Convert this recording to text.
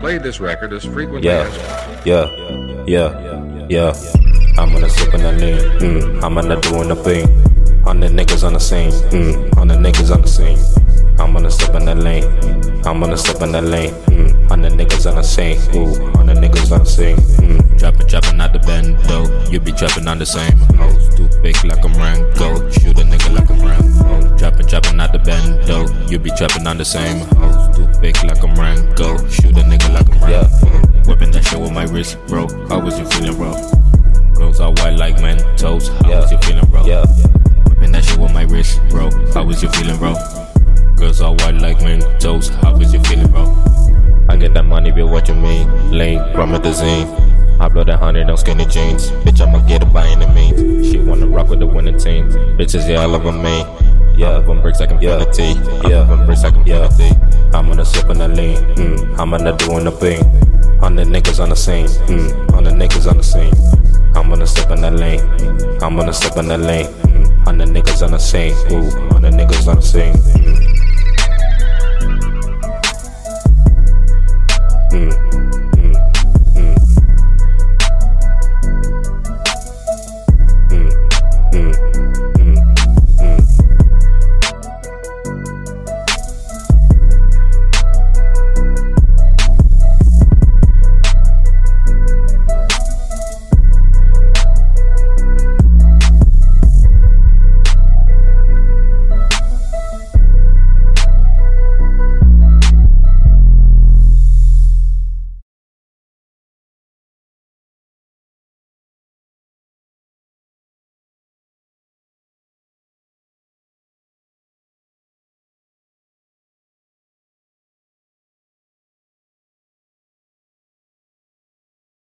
played this record as frequently Yeah, as yeah, yeah, yeah. I'm gonna sip in the lean. Mm, I'm gonna doing the thing. On the niggas on the scene. Mm, on the niggas on the scene. I'm gonna step in the lane. I'm gonna step in the lane. Mm, on the niggas on the scene. Ooh, on the niggas on the scene. Mm, Trapping, trapping out the bando. You be trapping on the same hoes. Too big like I'm Rango. Shoot a nigga like I'm Rambo. Trapping, trapping out the bando. You be trapping on the same big like I'm Rango. Shoot a nigga like I'm Yeah. Whipping that shit with my wrist, bro. How was you feeling, bro? Girls are white like Mentos. How Yeah. was you feeling, bro? yeah, Whipping that shit with my wrist, bro. How was you feeling, bro? Girls are white like Mentos. How was you feeling, bro? I get that money, bitch, what you mean? Lean, promethazine. I blow that hundred on skinny jeans. Bitch, I'ma get it by any means. She wanna rock with the winning team. Bitches, yeah, I love them mean. Yeah, I love them bricks like infinity. I Yeah. love them bricks like Yeah. infinity the sip and the lean. Mm, I'm gonna do in the thing. On the niggas on the scene. Mm, on the niggas on the scene. I'm gonna sip in the lane. I'm gonna sip in the lane. Mm, on the niggas on the scene. Ooh, on the niggas on the scene. Mm. Mm.